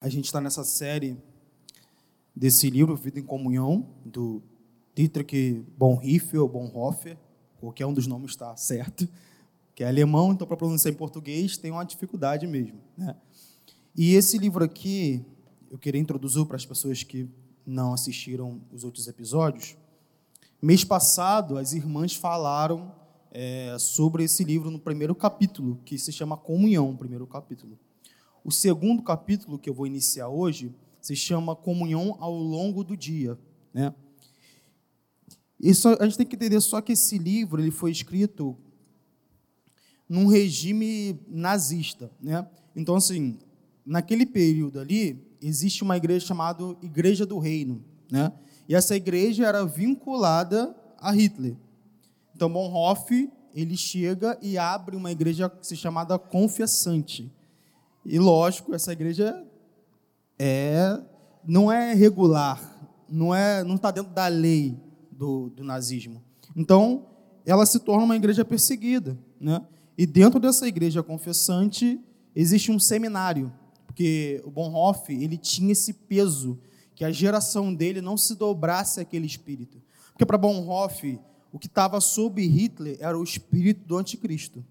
A gente está nessa série desse livro, Vida em Comunhão, do Dietrich Bonhoeffer ou Bonhoeffer, qualquer um dos nomes está certo, que é alemão, então para pronunciar em português tem uma dificuldade mesmo. Né? E esse livro aqui, eu queria introduzir para as pessoas que não assistiram os outros episódios. Mês passado, as irmãs falaram é, sobre esse livro no primeiro capítulo, que se chama Comunhão, primeiro capítulo. O segundo capítulo que eu vou iniciar hoje se chama Comunhão ao longo do dia, né? Isso a gente tem que entender só que esse livro ele foi escrito num regime nazista, né? Então assim, naquele período ali existe uma igreja chamada Igreja do Reino, né? E essa igreja era vinculada a Hitler. Então Bonhoeffer ele chega e abre uma igreja que se chamada Confessante. E lógico, essa igreja é não é regular, não é não está dentro da lei do, do nazismo. Então, ela se torna uma igreja perseguida, né? E dentro dessa igreja confessante existe um seminário, porque o Bonhoeffer ele tinha esse peso que a geração dele não se dobrasse aquele espírito, porque para Bonhoeffer o que estava sob Hitler era o espírito do anticristo.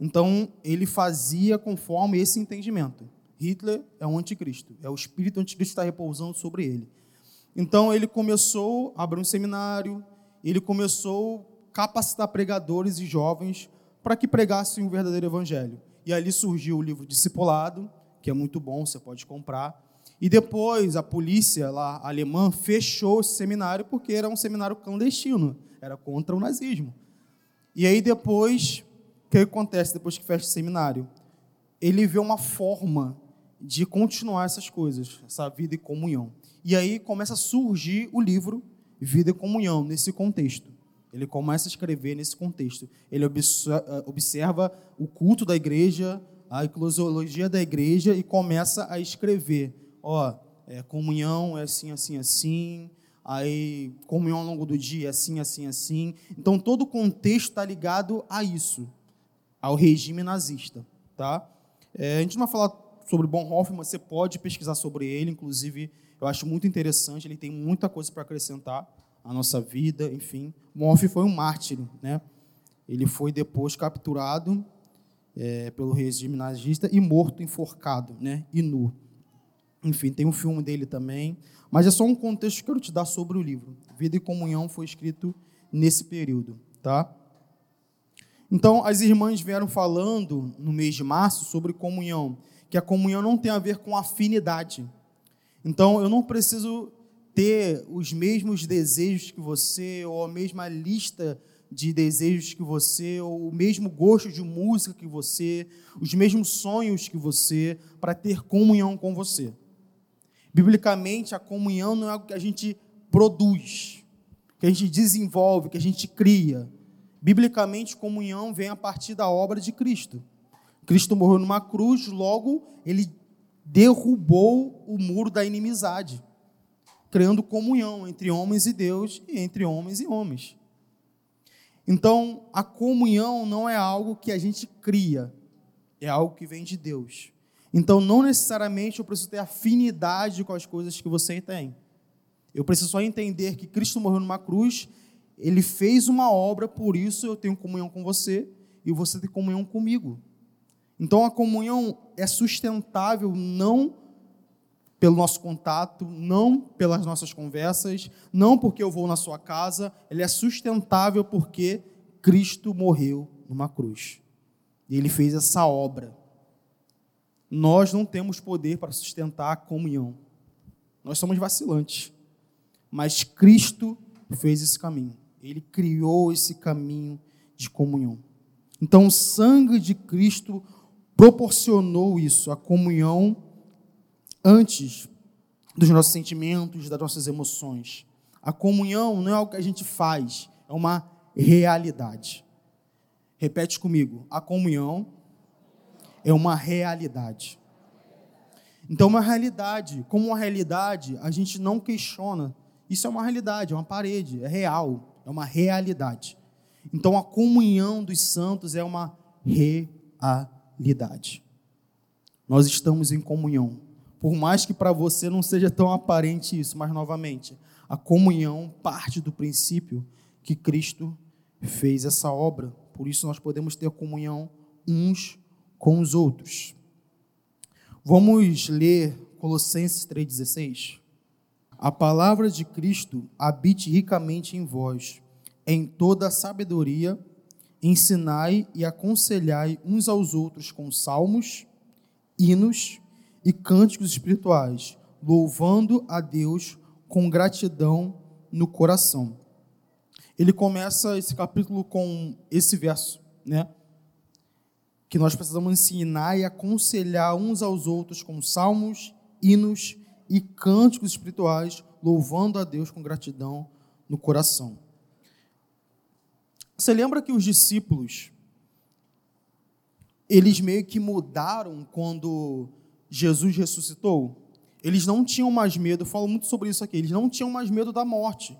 Então, ele fazia conforme esse entendimento. Hitler é um anticristo, é o espírito anticristo que está repousando sobre ele. Então, ele começou a abrir um seminário, ele começou a capacitar pregadores e jovens para que pregassem o verdadeiro evangelho. E ali surgiu o livro Discipulado, que é muito bom, você pode comprar. E depois a polícia lá alemã fechou esse seminário porque era um seminário clandestino, era contra o nazismo. E aí depois o que acontece depois que fecha o seminário? Ele vê uma forma de continuar essas coisas, essa vida e comunhão. E aí começa a surgir o livro Vida e Comunhão, nesse contexto. Ele começa a escrever nesse contexto. Ele eh, observa o culto da igreja, a eclosiologia da igreja e começa a escrever. Ó, é, comunhão é assim, assim, assim. Aí, comunhão ao longo do dia é assim, assim, assim. Então, todo o contexto está ligado a isso ao regime nazista. Tá? É, a gente não vai falar sobre Bonhoeffer, mas você pode pesquisar sobre ele, inclusive eu acho muito interessante, ele tem muita coisa para acrescentar à nossa vida, enfim. Bonhoeffer foi um mártir, né? Ele foi depois capturado é, pelo regime nazista e morto, enforcado, né? E nu. Enfim, tem um filme dele também, mas é só um contexto que eu quero te dar sobre o livro. Vida e Comunhão foi escrito nesse período, tá? Então, as irmãs vieram falando no mês de março sobre comunhão, que a comunhão não tem a ver com afinidade. Então, eu não preciso ter os mesmos desejos que você, ou a mesma lista de desejos que você, ou o mesmo gosto de música que você, os mesmos sonhos que você, para ter comunhão com você. Biblicamente, a comunhão não é algo que a gente produz, que a gente desenvolve, que a gente cria Biblicamente, comunhão vem a partir da obra de Cristo. Cristo morreu numa cruz, logo ele derrubou o muro da inimizade, criando comunhão entre homens e Deus e entre homens e homens. Então, a comunhão não é algo que a gente cria, é algo que vem de Deus. Então, não necessariamente eu preciso ter afinidade com as coisas que você tem. Eu preciso só entender que Cristo morreu numa cruz ele fez uma obra, por isso eu tenho comunhão com você e você tem comunhão comigo. Então a comunhão é sustentável não pelo nosso contato, não pelas nossas conversas, não porque eu vou na sua casa, ele é sustentável porque Cristo morreu numa cruz. E ele fez essa obra. Nós não temos poder para sustentar a comunhão. Nós somos vacilantes. Mas Cristo fez esse caminho. Ele criou esse caminho de comunhão. Então, o sangue de Cristo proporcionou isso, a comunhão antes dos nossos sentimentos, das nossas emoções. A comunhão não é algo que a gente faz, é uma realidade. Repete comigo: a comunhão é uma realidade. Então, uma realidade, como uma realidade, a gente não questiona. Isso é uma realidade, é uma parede, é real é uma realidade. Então a comunhão dos santos é uma realidade. Nós estamos em comunhão Por mais que para você não seja tão aparente isso, mas novamente, a comunhão parte do princípio que Cristo fez essa obra. Por isso nós podemos ter comunhão uns com os outros. Vamos ler Colossenses 3,16. A palavra de Cristo habite ricamente em vós, em toda a sabedoria, ensinai e aconselhai uns aos outros com salmos, hinos e cânticos espirituais, louvando a Deus com gratidão no coração. Ele começa esse capítulo com esse verso, né? Que nós precisamos ensinar e aconselhar uns aos outros com salmos, hinos e cânticos espirituais, louvando a Deus com gratidão no coração. Você lembra que os discípulos eles meio que mudaram quando Jesus ressuscitou? Eles não tinham mais medo, eu falo muito sobre isso aqui, eles não tinham mais medo da morte.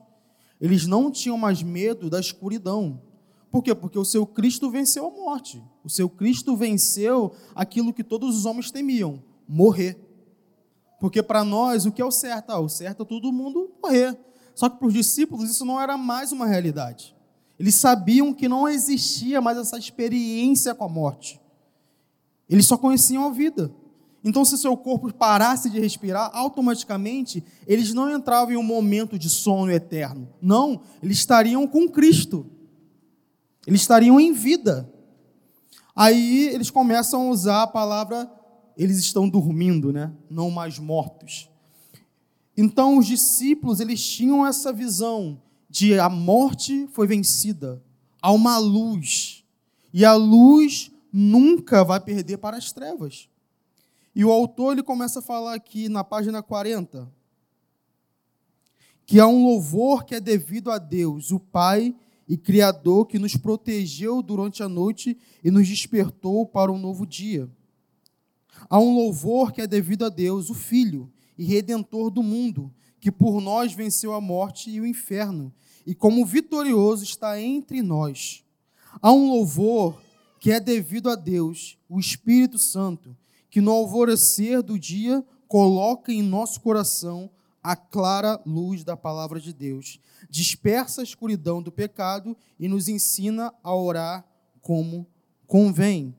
Eles não tinham mais medo da escuridão. Por quê? Porque o seu Cristo venceu a morte. O seu Cristo venceu aquilo que todos os homens temiam: morrer. Porque para nós, o que é o certo? Ah, o certo é todo mundo morrer. Só que para os discípulos isso não era mais uma realidade. Eles sabiam que não existia mais essa experiência com a morte. Eles só conheciam a vida. Então, se seu corpo parasse de respirar, automaticamente eles não entravam em um momento de sono eterno. Não, eles estariam com Cristo. Eles estariam em vida. Aí eles começam a usar a palavra eles estão dormindo, né? Não mais mortos. Então os discípulos, eles tinham essa visão de a morte foi vencida, há uma luz. E a luz nunca vai perder para as trevas. E o autor ele começa a falar aqui na página 40 que há um louvor que é devido a Deus, o Pai e Criador que nos protegeu durante a noite e nos despertou para um novo dia. Há um louvor que é devido a Deus, o Filho e Redentor do mundo, que por nós venceu a morte e o inferno, e como vitorioso está entre nós. Há um louvor que é devido a Deus, o Espírito Santo, que no alvorecer do dia coloca em nosso coração a clara luz da palavra de Deus, dispersa a escuridão do pecado e nos ensina a orar como convém.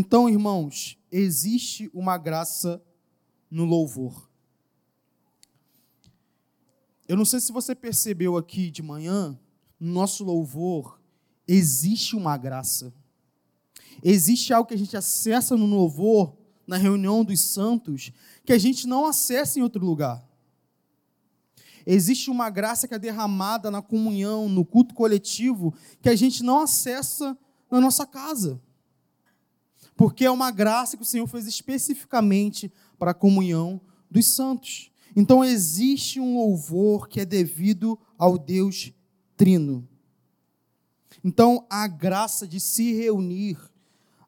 Então, irmãos, existe uma graça no louvor. Eu não sei se você percebeu aqui de manhã, no nosso louvor, existe uma graça. Existe algo que a gente acessa no louvor, na reunião dos santos, que a gente não acessa em outro lugar. Existe uma graça que é derramada na comunhão, no culto coletivo, que a gente não acessa na nossa casa porque é uma graça que o Senhor fez especificamente para a comunhão dos santos. Então existe um louvor que é devido ao Deus Trino. Então a graça de se reunir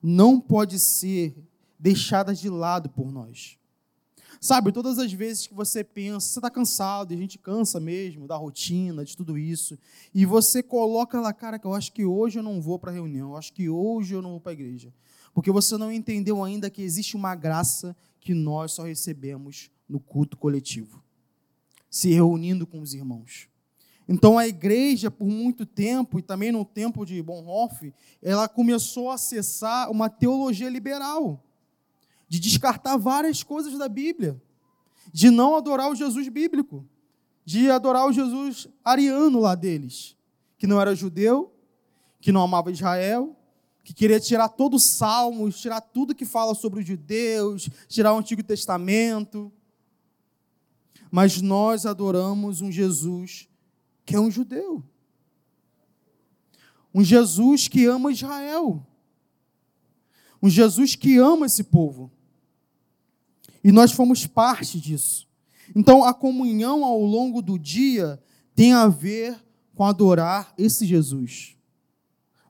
não pode ser deixada de lado por nós. Sabe, todas as vezes que você pensa, você está cansado, e a gente cansa mesmo da rotina, de tudo isso, e você coloca lá, cara, que eu acho que hoje eu não vou para a reunião, eu acho que hoje eu não vou para a igreja. Porque você não entendeu ainda que existe uma graça que nós só recebemos no culto coletivo. Se reunindo com os irmãos. Então a igreja, por muito tempo, e também no tempo de Bonhoeffer, ela começou a acessar uma teologia liberal, de descartar várias coisas da Bíblia, de não adorar o Jesus bíblico, de adorar o Jesus ariano lá deles, que não era judeu, que não amava Israel, que queria tirar todo o Salmos, tirar tudo que fala sobre os judeus, tirar o Antigo Testamento. Mas nós adoramos um Jesus que é um judeu. Um Jesus que ama Israel. Um Jesus que ama esse povo. E nós fomos parte disso. Então, a comunhão ao longo do dia tem a ver com adorar esse Jesus,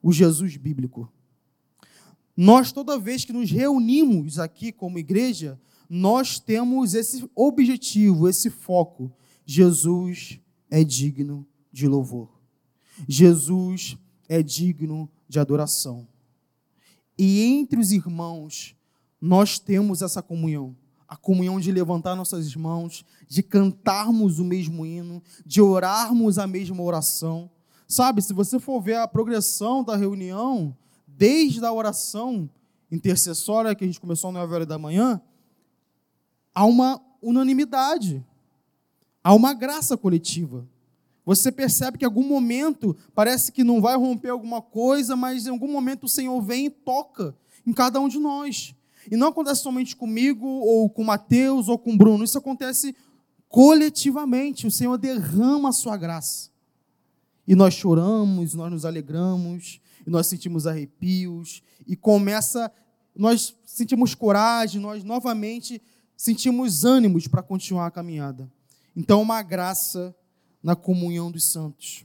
o Jesus bíblico. Nós, toda vez que nos reunimos aqui como igreja, nós temos esse objetivo, esse foco. Jesus é digno de louvor. Jesus é digno de adoração. E entre os irmãos, nós temos essa comunhão. a comunhão de levantar nossas mãos, de cantarmos o mesmo hino, de orarmos a mesma oração. Sabe, se você for ver a progressão da reunião, desde a oração intercessória que a gente começou às 9 horas da manhã, há uma unanimidade, há uma graça coletiva. Você percebe que em algum momento parece que não vai romper alguma coisa, mas em algum momento o Senhor vem e toca em cada um de nós. E não acontece somente comigo, ou com Mateus, ou com Bruno. Isso acontece coletivamente. O Senhor derrama a sua graça. E nós choramos, nós nos alegramos, nós sentimos arrepios, e começa, nós sentimos coragem, nós novamente sentimos ânimos para continuar a caminhada. Então, uma graça na comunhão dos santos.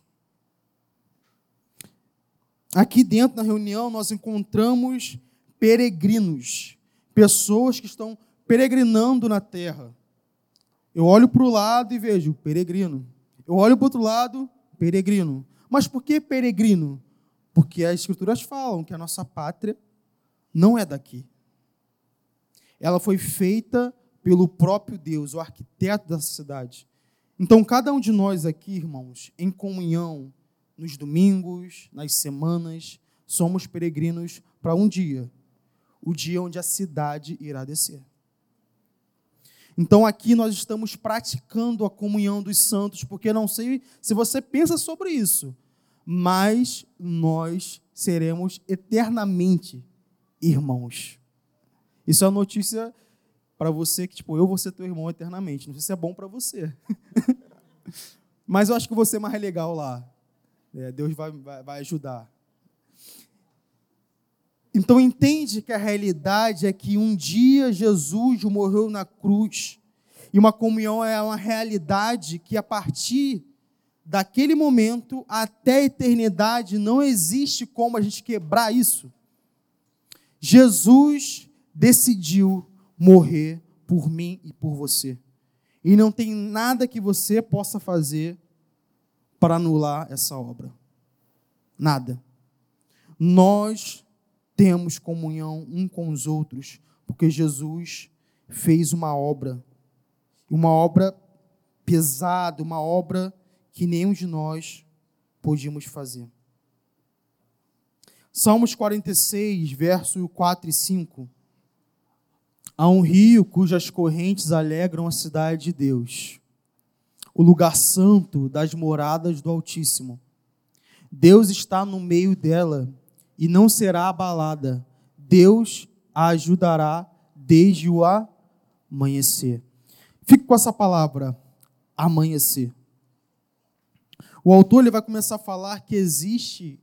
Aqui dentro, na reunião, nós encontramos peregrinos, pessoas que estão peregrinando na terra. Eu olho para o lado e vejo peregrino. Eu olho para o outro lado, peregrino. Mas por que peregrino? Porque as escrituras falam que a nossa pátria não é daqui. Ela foi feita pelo próprio Deus, o arquiteto da cidade. Então, cada um de nós aqui, irmãos, em comunhão, nos domingos, nas semanas, somos peregrinos para um dia o dia onde a cidade irá descer. Então aqui nós estamos praticando a comunhão dos santos, porque não sei se você pensa sobre isso, mas nós seremos eternamente irmãos. Isso é uma notícia para você que, tipo, eu vou ser teu irmão eternamente. Não sei se é bom para você. Mas eu acho que você é mais legal lá. É, Deus vai, vai, vai ajudar. Então entende que a realidade é que um dia Jesus morreu na cruz. E uma comunhão é uma realidade que a partir daquele momento até a eternidade não existe como a gente quebrar isso. Jesus decidiu morrer por mim e por você. E não tem nada que você possa fazer para anular essa obra. Nada. Nós temos comunhão um com os outros, porque Jesus fez uma obra, uma obra pesada, uma obra que nenhum de nós podíamos fazer. Salmos 46, verso 4 e 5. Há um rio cujas correntes alegram a cidade de Deus, o lugar santo das moradas do Altíssimo. Deus está no meio dela e não será abalada. Deus a ajudará desde o amanhecer. Fique com essa palavra, amanhecer. O autor ele vai começar a falar que existe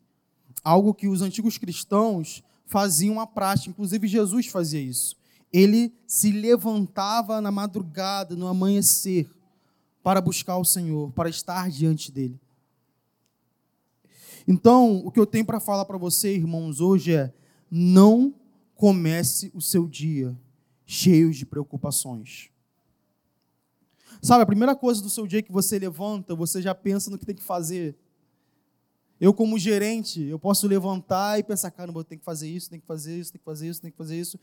algo que os antigos cristãos faziam a prática, inclusive Jesus fazia isso ele se levantava na madrugada, no amanhecer, para buscar o Senhor, para estar diante dele. Então, o que eu tenho para falar para você, irmãos, hoje é: não comece o seu dia cheio de preocupações. Sabe, a primeira coisa do seu dia que você levanta, você já pensa no que tem que fazer. Eu, como gerente, eu posso levantar e pensar, caramba, eu tenho que fazer isso, tenho que fazer isso, tenho que fazer isso, tenho que fazer isso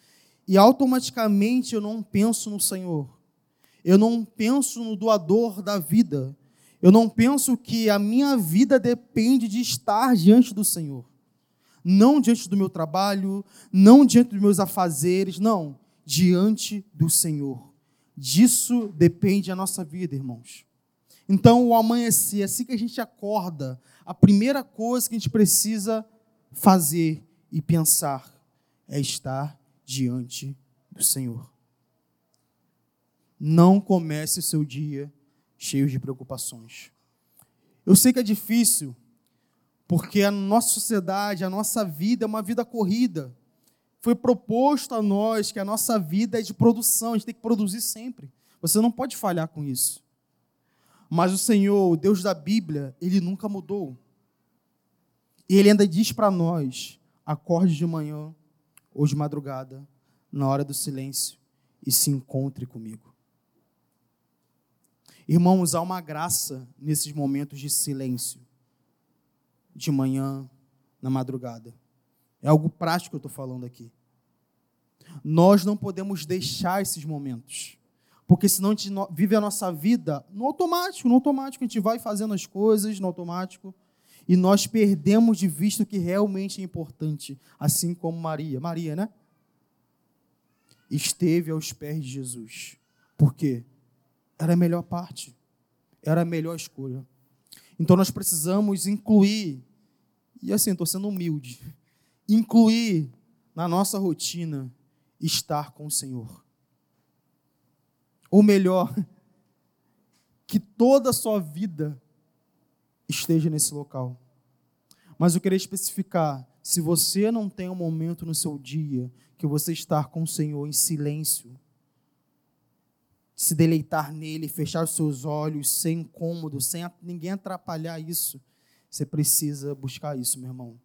e automaticamente eu não penso no Senhor. Eu não penso no doador da vida. Eu não penso que a minha vida depende de estar diante do Senhor. Não diante do meu trabalho, não diante dos meus afazeres, não, diante do Senhor. Disso depende a nossa vida, irmãos. Então, o amanhecer, assim que a gente acorda, a primeira coisa que a gente precisa fazer e pensar é estar diante do Senhor. Não comece o seu dia cheio de preocupações. Eu sei que é difícil, porque a nossa sociedade, a nossa vida é uma vida corrida. Foi proposto a nós que a nossa vida é de produção, a gente tem que produzir sempre. Você não pode falhar com isso. Mas o Senhor, o Deus da Bíblia, ele nunca mudou. E ele ainda diz para nós: acorde de manhã, ou de madrugada, na hora do silêncio, e se encontre comigo. Irmãos, há uma graça nesses momentos de silêncio, de manhã, na madrugada. É algo prático que eu estou falando aqui. Nós não podemos deixar esses momentos. Porque senão a gente vive a nossa vida no automático, no automático. A gente vai fazendo as coisas no automático e nós perdemos de vista o que realmente é importante, assim como Maria. Maria, né? Esteve aos pés de Jesus. Por quê? Era a melhor parte. Era a melhor escolha. Então nós precisamos incluir, e assim, estou sendo humilde, incluir na nossa rotina estar com o Senhor. Ou melhor, que toda a sua vida esteja nesse local. Mas eu queria especificar: se você não tem um momento no seu dia que você está com o Senhor em silêncio, se deleitar nele, fechar os seus olhos, sem incômodo, sem ninguém atrapalhar isso, você precisa buscar isso, meu irmão.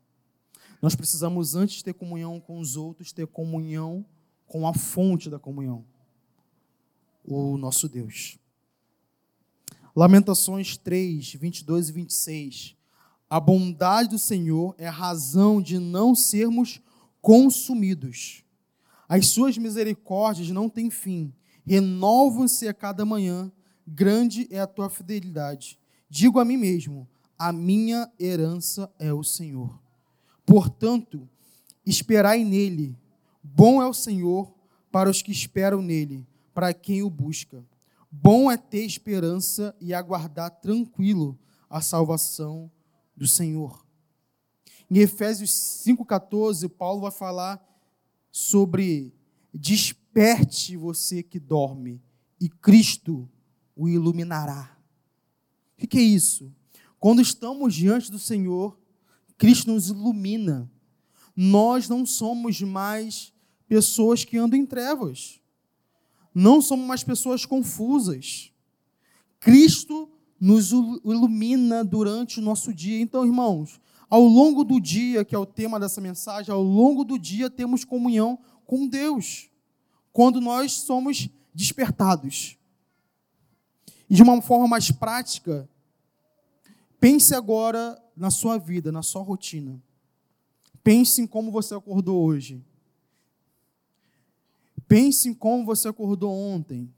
Nós precisamos, antes de ter comunhão com os outros, ter comunhão com a fonte da comunhão, o nosso Deus. Lamentações 3, 22 e 26. A bondade do Senhor é a razão de não sermos consumidos. As suas misericórdias não têm fim, renovam-se a cada manhã, grande é a tua fidelidade. Digo a mim mesmo: a minha herança é o Senhor. Portanto, esperai nele. Bom é o Senhor para os que esperam nele, para quem o busca. Bom é ter esperança e aguardar tranquilo a salvação do Senhor. Em Efésios 5,14, Paulo vai falar sobre desperte você que dorme, e Cristo o iluminará. O que é isso? Quando estamos diante do Senhor, Cristo nos ilumina. Nós não somos mais pessoas que andam em trevas não somos mais pessoas confusas. Cristo nos ilumina durante o nosso dia. Então, irmãos, ao longo do dia, que é o tema dessa mensagem, ao longo do dia temos comunhão com Deus, quando nós somos despertados. E de uma forma mais prática, pense agora na sua vida, na sua rotina. Pense em como você acordou hoje. Pense em como você acordou ontem.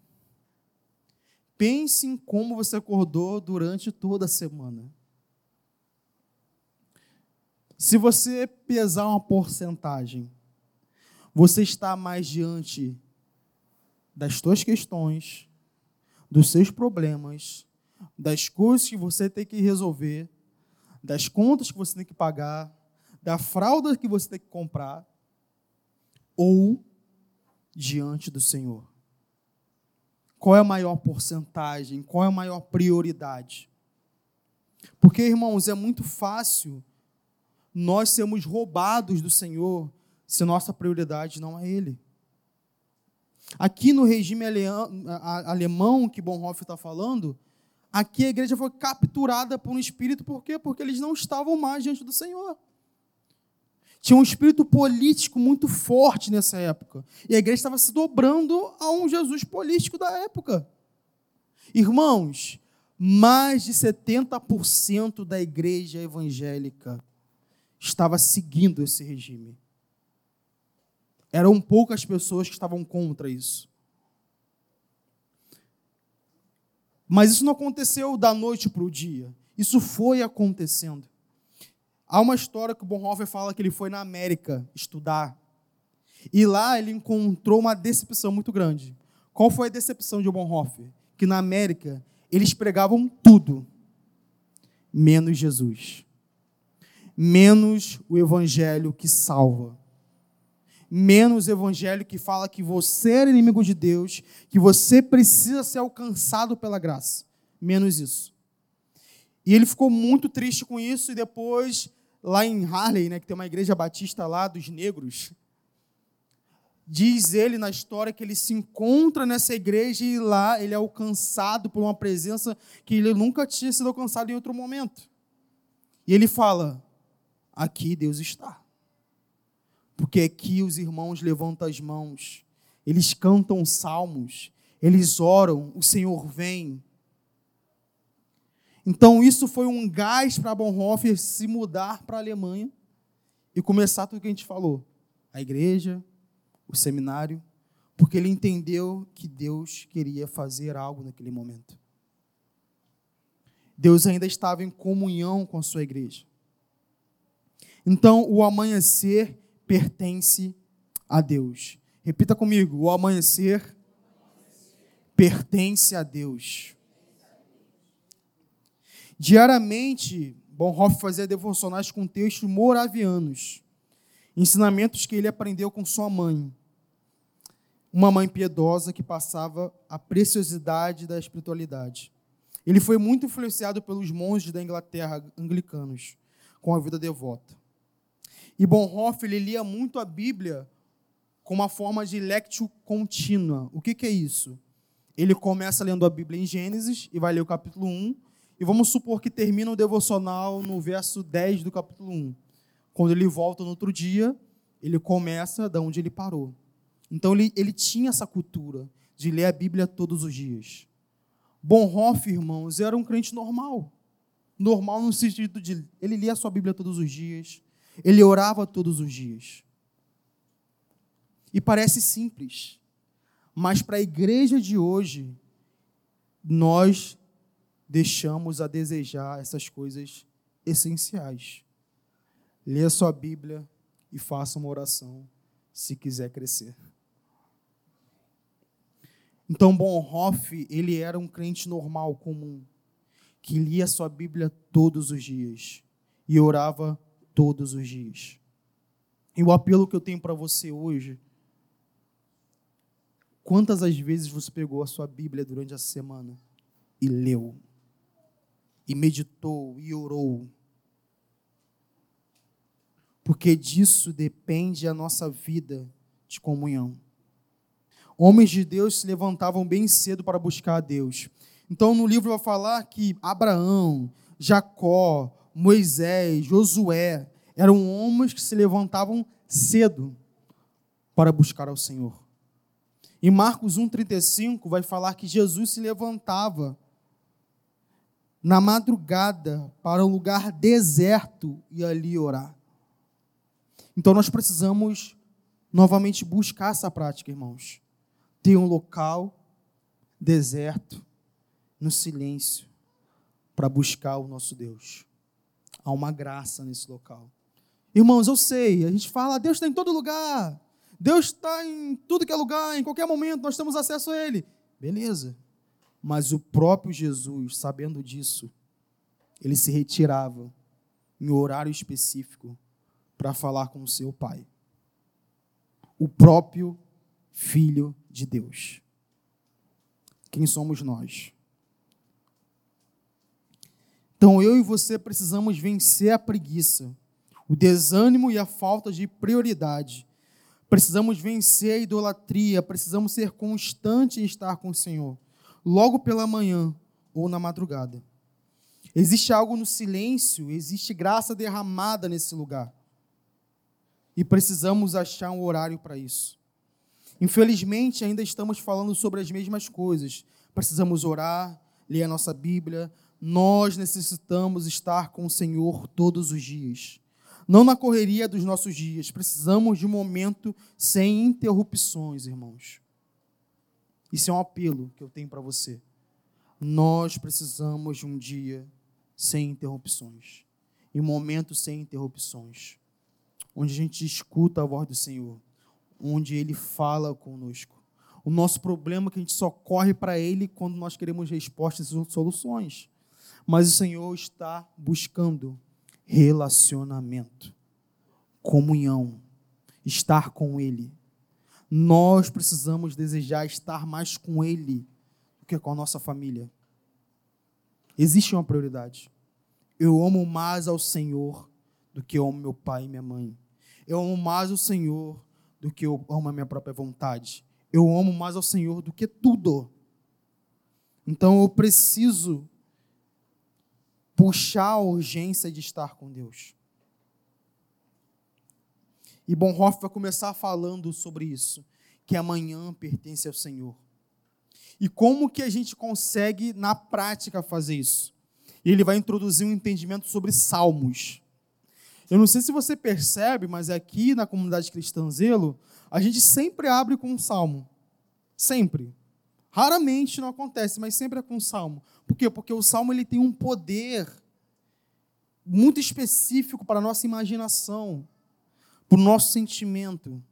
Pense em como você acordou durante toda a semana. Se você pesar uma porcentagem, você está mais diante das suas questões, dos seus problemas, das coisas que você tem que resolver, das contas que você tem que pagar, da fralda que você tem que comprar, ou diante do Senhor? Qual é a maior porcentagem? Qual é a maior prioridade? Porque, irmãos, é muito fácil nós sermos roubados do Senhor se nossa prioridade não é Ele. Aqui no regime alemão que Bonhoeffer está falando, aqui a igreja foi capturada por um espírito, por quê? Porque eles não estavam mais diante do Senhor. Tinha um espírito político muito forte nessa época. E a igreja estava se dobrando a um Jesus político da época. Irmãos, mais de 70% da igreja evangélica estava seguindo esse regime. Eram poucas pessoas que estavam contra isso. Mas isso não aconteceu da noite para o dia. Isso foi acontecendo. Há uma história que o Bonhoeffer fala que ele foi na América estudar. E lá ele encontrou uma decepção muito grande. Qual foi a decepção de Bonhoeffer? Que na América eles pregavam tudo, menos Jesus. Menos o evangelho que salva. Menos o evangelho que fala que você é inimigo de Deus, que você precisa ser alcançado pela graça. Menos isso. E ele ficou muito triste com isso e depois lá em Harley, né, que tem uma igreja batista lá dos negros, diz ele na história que ele se encontra nessa igreja e lá ele é alcançado por uma presença que ele nunca tinha sido alcançado em outro momento. E ele fala: aqui Deus está. Porque aqui os irmãos levantam as mãos, eles cantam salmos, eles oram, o Senhor vem. Então, isso foi um gás para Bonhoeffer se mudar para a Alemanha e começar tudo o que a gente falou: a igreja, o seminário, porque ele entendeu que Deus queria fazer algo naquele momento. Deus ainda estava em comunhão com a sua igreja. Então, o amanhecer pertence a Deus. Repita comigo: o amanhecer pertence a Deus. Diariamente, Bonhoeffer fazia devocionais com textos moravianos, ensinamentos que ele aprendeu com sua mãe uma mãe piedosa que passava a preciosidade da espiritualidade. Ele foi muito influenciado pelos monges da Inglaterra anglicanos, com a vida devota. E Bonhoeffer ele lia muito a Bíblia com uma forma de lectio contínua. O que, que é isso? Ele começa lendo a Bíblia em Gênesis e vai ler o capítulo 1, e vamos supor que termina o devocional no verso 10 do capítulo 1. Quando ele volta no outro dia, ele começa da onde ele parou. Então ele, ele tinha essa cultura de ler a Bíblia todos os dias. Bonhoeffer, irmãos, era um crente normal. Normal no sentido de ele lia a sua Bíblia todos os dias, ele orava todos os dias. E parece simples, mas para a igreja de hoje, nós deixamos a desejar essas coisas essenciais. Leia sua Bíblia e faça uma oração se quiser crescer. Então Bonhoeffer, ele era um crente normal, comum, que lia sua Bíblia todos os dias e orava todos os dias. E o apelo que eu tenho para você hoje, quantas as vezes você pegou a sua Bíblia durante a semana e leu, e meditou e orou? Porque disso depende a nossa vida de comunhão homens de Deus se levantavam bem cedo para buscar a Deus. Então, no livro vai falar que Abraão, Jacó, Moisés, Josué eram homens que se levantavam cedo para buscar ao Senhor. Em Marcos 1,35 vai falar que Jesus se levantava na madrugada para um lugar deserto e ali orar. Então nós precisamos novamente buscar essa prática, irmãos ter um local deserto, no silêncio, para buscar o nosso Deus. Há uma graça nesse local. Irmãos, eu sei, a gente fala, Deus está em todo lugar. Deus está em tudo que é lugar, em qualquer momento, nós temos acesso a Ele. Beleza. Mas o próprio Jesus, sabendo disso, ele se retirava em horário específico para falar com o seu Pai. O próprio Filho de Deus. Quem somos nós? Então eu e você precisamos vencer a preguiça, o desânimo e a falta de prioridade. Precisamos vencer a idolatria, precisamos ser constantes em estar com o Senhor, logo pela manhã ou na madrugada. Existe algo no silêncio, existe graça derramada nesse lugar. E precisamos achar um horário para isso. Infelizmente, ainda estamos falando sobre as mesmas coisas. Precisamos orar, ler a nossa Bíblia. Nós necessitamos estar com o Senhor todos os dias. Não na correria dos nossos dias. Precisamos de um momento sem interrupções, irmãos. Isso é um apelo que eu tenho para você. Nós precisamos de um dia sem interrupções. E um momento sem interrupções. Onde a gente escuta a voz do Senhor onde Ele fala conosco. O nosso problema é que a gente só corre para Ele quando nós queremos respostas e soluções. Mas o Senhor está buscando relacionamento, comunhão, estar com Ele. Nós precisamos desejar estar mais com Ele do que com a nossa família. Existe uma prioridade. Eu amo mais ao Senhor do que eu amo meu pai e minha mãe. Eu amo mais o Senhor do que eu amo a minha própria vontade. Eu amo mais ao Senhor do que tudo. Então eu preciso puxar a urgência de estar com Deus. E Bonhoeffer vai começar falando sobre isso, que amanhã pertence ao Senhor. E como que a gente consegue na prática fazer isso? E ele vai introduzir um entendimento sobre salmos. Eu não sei se você percebe, mas aqui na comunidade Cristã Zelo, a gente sempre abre com um salmo. Sempre. Raramente não acontece, mas sempre é com um salmo. Por quê? Porque o salmo ele tem um poder muito específico para a nossa imaginação, para o nosso sentimento.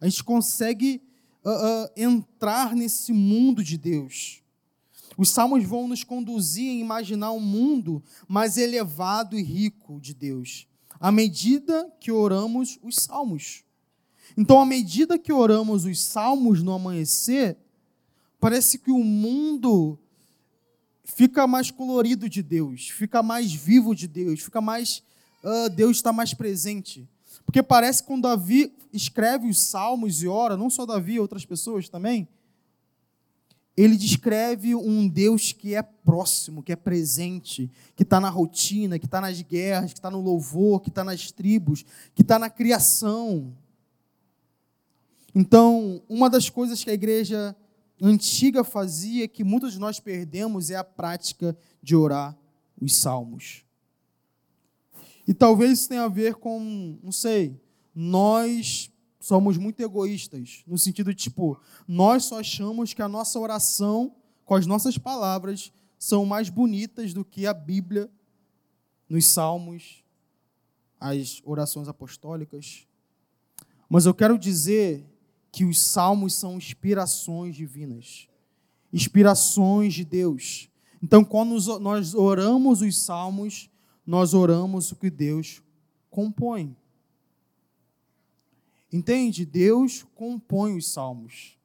A gente consegue uh, uh, entrar nesse mundo de Deus. Os salmos vão nos conduzir a imaginar um mundo mais elevado e rico de Deus, à medida que oramos os salmos. Então, à medida que oramos os salmos no amanhecer, parece que o mundo fica mais colorido de Deus, fica mais vivo de Deus, fica mais. Uh, Deus está mais presente. Porque parece que quando Davi escreve os salmos e ora, não só Davi, outras pessoas também, ele descreve um Deus que é próximo, que é presente, que está na rotina, que está nas guerras, que está no louvor, que está nas tribos, que está na criação. Então, uma das coisas que a igreja antiga fazia, que muitos de nós perdemos, é a prática de orar os salmos. E talvez isso tenha a ver com, não sei, nós somos muito egoístas, no sentido de, tipo, nós só achamos que a nossa oração, com as nossas palavras, são mais bonitas do que a Bíblia, nos salmos, as orações apostólicas. Mas eu quero dizer que os salmos são inspirações divinas, inspirações de Deus. Então, quando nós oramos os salmos, nós oramos o que Deus compõe. Entende? Deus compõe os salmos.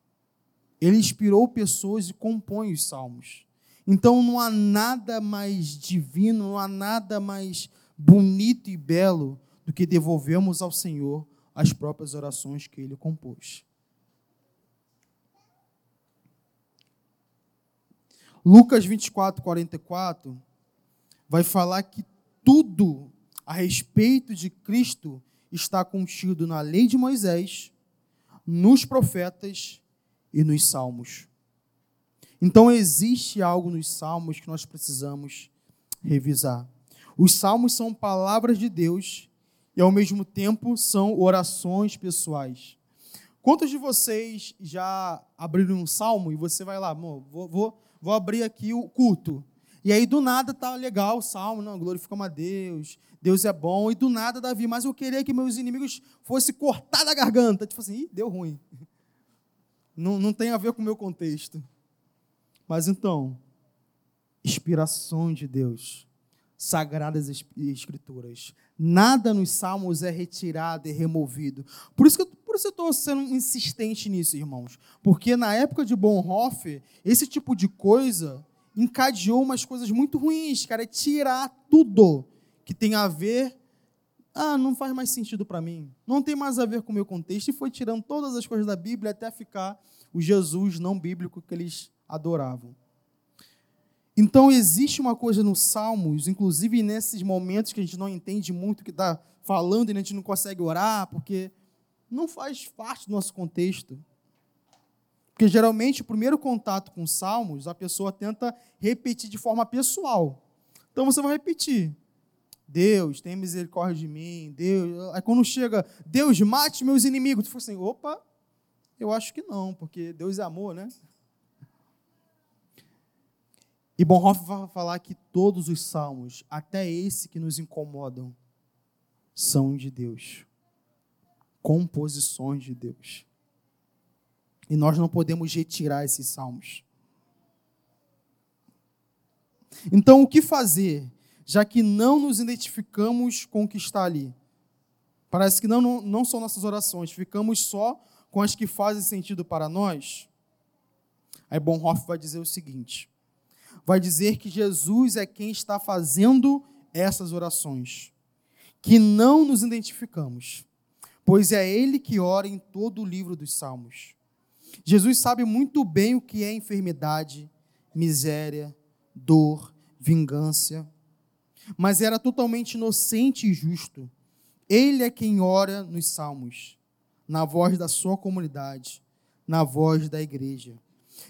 Ele inspirou pessoas e compõe os salmos. Então não há nada mais divino, não há nada mais bonito e belo do que devolvermos ao Senhor as próprias orações que ele compôs. Lucas 24, 44 vai falar que tudo a respeito de Cristo está contido na lei de Moisés, nos profetas e nos salmos. Então existe algo nos salmos que nós precisamos revisar. Os salmos são palavras de Deus e ao mesmo tempo são orações pessoais. Quantos de vocês já abriram um salmo e você vai lá, vou, vou, vou abrir aqui o culto. E aí do nada tá legal o salmo, não, glorificamos a Deus, Deus é bom, e do nada, Davi, mas eu queria que meus inimigos fossem cortar da garganta. Tipo assim, Ih, deu ruim. Não, não tem a ver com o meu contexto. Mas então, inspiração de Deus, sagradas escrituras. Nada nos salmos é retirado e removido. Por isso que por isso eu estou sendo insistente nisso, irmãos. Porque na época de Bonhoeffer, esse tipo de coisa encadeou umas coisas muito ruins, cara. É tirar tudo que tem a ver, ah, não faz mais sentido para mim, não tem mais a ver com o meu contexto, e foi tirando todas as coisas da Bíblia até ficar o Jesus não bíblico que eles adoravam. Então, existe uma coisa nos Salmos, inclusive nesses momentos que a gente não entende muito o que está falando e a gente não consegue orar, porque não faz parte do nosso contexto. Porque geralmente o primeiro contato com Salmos, a pessoa tenta repetir de forma pessoal. Então você vai repetir. Deus, tem misericórdia de mim, Deus. Aí quando chega, Deus, mate meus inimigos, tu fala assim, opa, eu acho que não, porque Deus é amor, né? E Bonhoeffer vai falar que todos os salmos, até esse que nos incomodam, são de Deus. Composições de Deus. E nós não podemos retirar esses salmos. Então, o que fazer? já que não nos identificamos com o que está ali. Parece que não, não, não são nossas orações, ficamos só com as que fazem sentido para nós. Aí Bonhoeffer vai dizer o seguinte: vai dizer que Jesus é quem está fazendo essas orações, que não nos identificamos, pois é Ele que ora em todo o livro dos Salmos. Jesus sabe muito bem o que é enfermidade, miséria, dor, vingança, mas era totalmente inocente e justo. Ele é quem ora nos salmos, na voz da sua comunidade, na voz da igreja.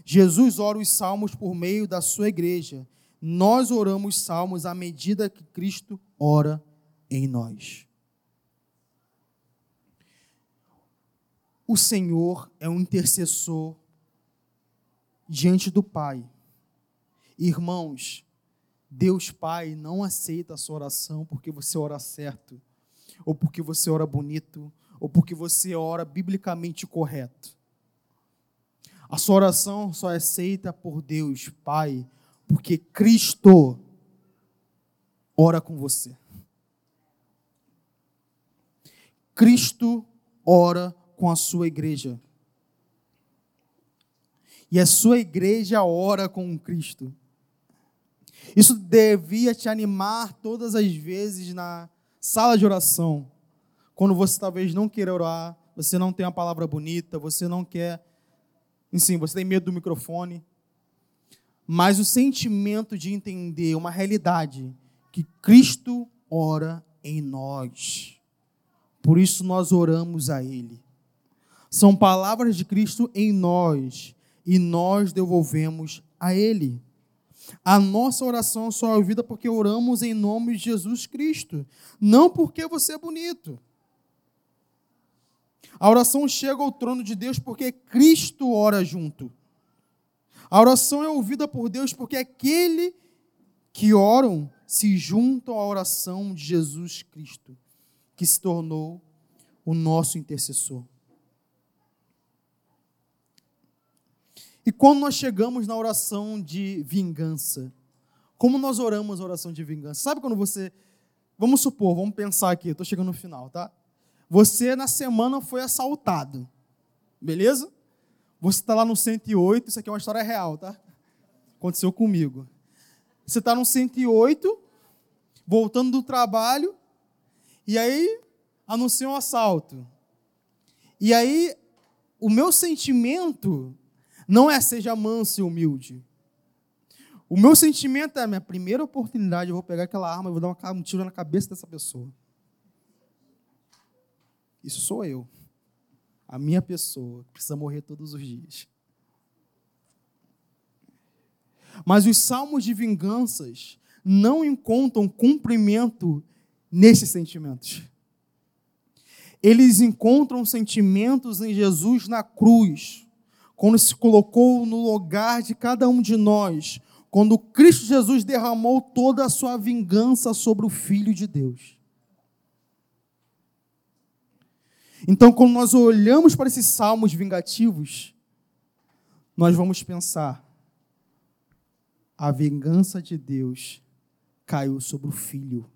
Jesus ora os salmos por meio da sua igreja. Nós oramos salmos à medida que Cristo ora em nós. O Senhor é um intercessor diante do Pai. Irmãos, Deus Pai não aceita a sua oração porque você ora certo, ou porque você ora bonito, ou porque você ora biblicamente correto. A sua oração só é aceita por Deus Pai porque Cristo ora com você. Cristo ora com a sua igreja. E a sua igreja ora com Cristo. Isso devia te animar todas as vezes na sala de oração. Quando você talvez não queira orar, você não tem uma palavra bonita, você não quer. Enfim, você tem medo do microfone. Mas o sentimento de entender uma realidade que Cristo ora em nós. Por isso nós oramos a Ele. São palavras de Cristo em nós e nós devolvemos a Ele. A nossa oração só é ouvida porque oramos em nome de Jesus Cristo, não porque você é bonito. A oração chega ao trono de Deus porque Cristo ora junto. A oração é ouvida por Deus porque aquele que oram se juntam à oração de Jesus Cristo, que se tornou o nosso intercessor. E quando nós chegamos na oração de vingança, como nós oramos a oração de vingança? Sabe quando você. Vamos supor, vamos pensar aqui, estou chegando no final, tá? Você na semana foi assaltado, beleza? Você está lá no 108, isso aqui é uma história real, tá? Aconteceu comigo. Você está no 108, voltando do trabalho, e aí anuncia um assalto. E aí, o meu sentimento não é seja manso e humilde. O meu sentimento é minha primeira oportunidade, eu vou pegar aquela arma e vou dar um tiro na cabeça dessa pessoa. Isso sou eu. A minha pessoa, que precisa morrer todos os dias. Mas os salmos de vinganças não encontram cumprimento nesses sentimentos. Eles encontram sentimentos em Jesus na cruz quando se colocou no lugar de cada um de nós, quando Cristo Jesus derramou toda a sua vingança sobre o Filho de Deus. Então, quando nós olhamos para esses salmos vingativos, nós vamos pensar: a vingança de Deus caiu sobre o Filho.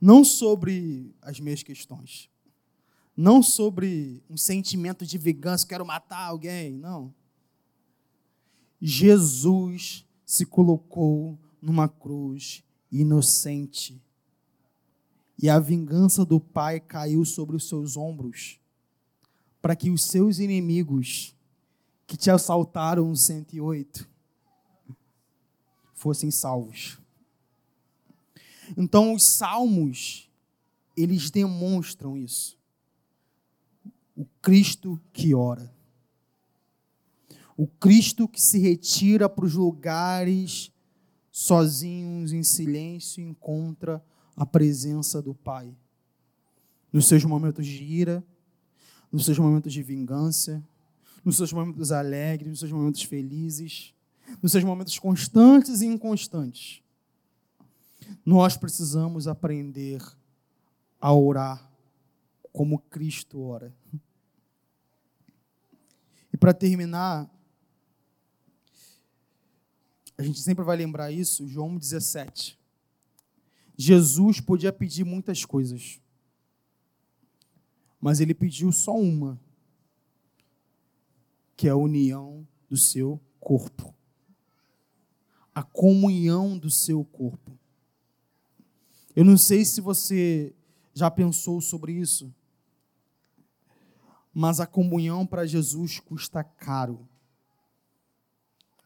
Não sobre as minhas questões não sobre um sentimento de vingança, quero matar alguém, não. Jesus se colocou numa cruz inocente. E a vingança do Pai caiu sobre os seus ombros, para que os seus inimigos que te assaltaram no 108 fossem salvos. Então os salmos eles demonstram isso o Cristo que ora. O Cristo que se retira para os lugares sozinhos, em silêncio, encontra a presença do Pai. Nos seus momentos de ira, nos seus momentos de vingança, nos seus momentos alegres, nos seus momentos felizes, nos seus momentos constantes e inconstantes. Nós precisamos aprender a orar como Cristo ora. E para terminar, a gente sempre vai lembrar isso, João 17. Jesus podia pedir muitas coisas, mas ele pediu só uma, que é a união do seu corpo. A comunhão do seu corpo. Eu não sei se você já pensou sobre isso, mas a comunhão para Jesus custa caro.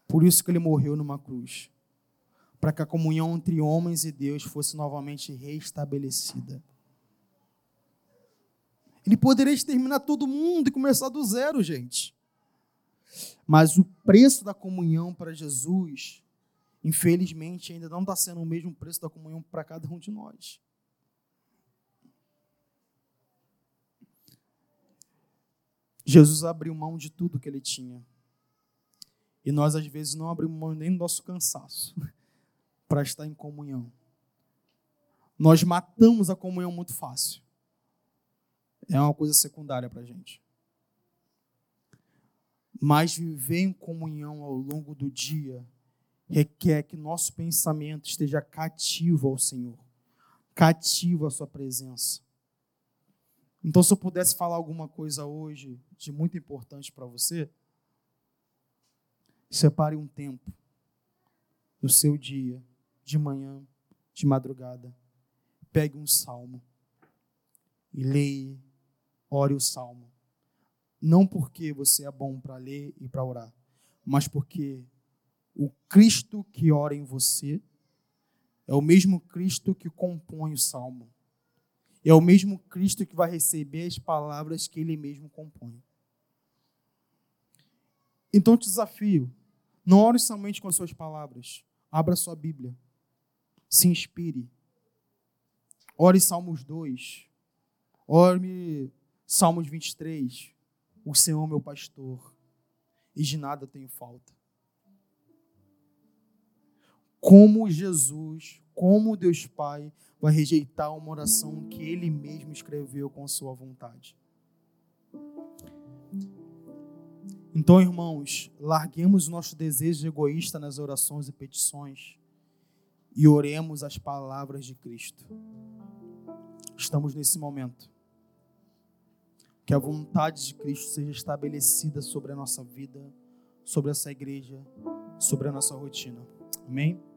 Por isso que ele morreu numa cruz para que a comunhão entre homens e Deus fosse novamente restabelecida. Ele poderia exterminar todo mundo e começar do zero, gente. Mas o preço da comunhão para Jesus, infelizmente, ainda não está sendo o mesmo preço da comunhão para cada um de nós. Jesus abriu mão de tudo que ele tinha. E nós, às vezes, não abrimos mão nem do nosso cansaço para estar em comunhão. Nós matamos a comunhão muito fácil. É uma coisa secundária para a gente. Mas viver em comunhão ao longo do dia requer que nosso pensamento esteja cativo ao Senhor, cativo à Sua presença. Então, se eu pudesse falar alguma coisa hoje de muito importante para você, separe um tempo no seu dia, de manhã, de madrugada, pegue um salmo e leia, ore o salmo. Não porque você é bom para ler e para orar, mas porque o Cristo que ora em você é o mesmo Cristo que compõe o salmo. É o mesmo Cristo que vai receber as palavras que ele mesmo compõe. Então te desafio, não ore somente com as suas palavras. Abra sua Bíblia. Se inspire. Ore Salmos 2. Ore Salmos 23. O Senhor é meu pastor, e de nada tenho falta como Jesus, como Deus Pai, vai rejeitar uma oração que Ele mesmo escreveu com Sua vontade. Então, irmãos, larguemos nosso desejo egoísta nas orações e petições e oremos as palavras de Cristo. Estamos nesse momento. Que a vontade de Cristo seja estabelecida sobre a nossa vida, sobre essa igreja, sobre a nossa rotina. Amém?